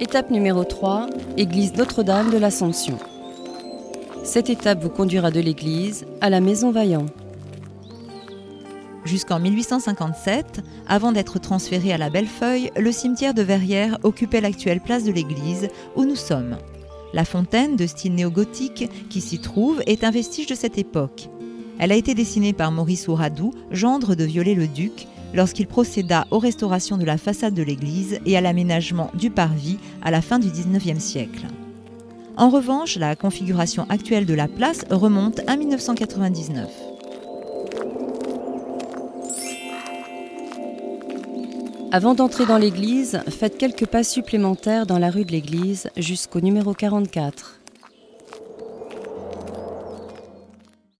Étape numéro 3, église Notre-Dame de l'Assomption. Cette étape vous conduira de l'église à la maison Vaillant. Jusqu'en 1857, avant d'être transféré à la Bellefeuille, le cimetière de Verrières occupait l'actuelle place de l'église où nous sommes. La fontaine de style néo-gothique qui s'y trouve est un vestige de cette époque. Elle a été dessinée par Maurice Ouradou, gendre de Viollet-le-Duc, lorsqu'il procéda aux restaurations de la façade de l'église et à l'aménagement du parvis à la fin du XIXe siècle. En revanche, la configuration actuelle de la place remonte à 1999. Avant d'entrer dans l'église, faites quelques pas supplémentaires dans la rue de l'église jusqu'au numéro 44.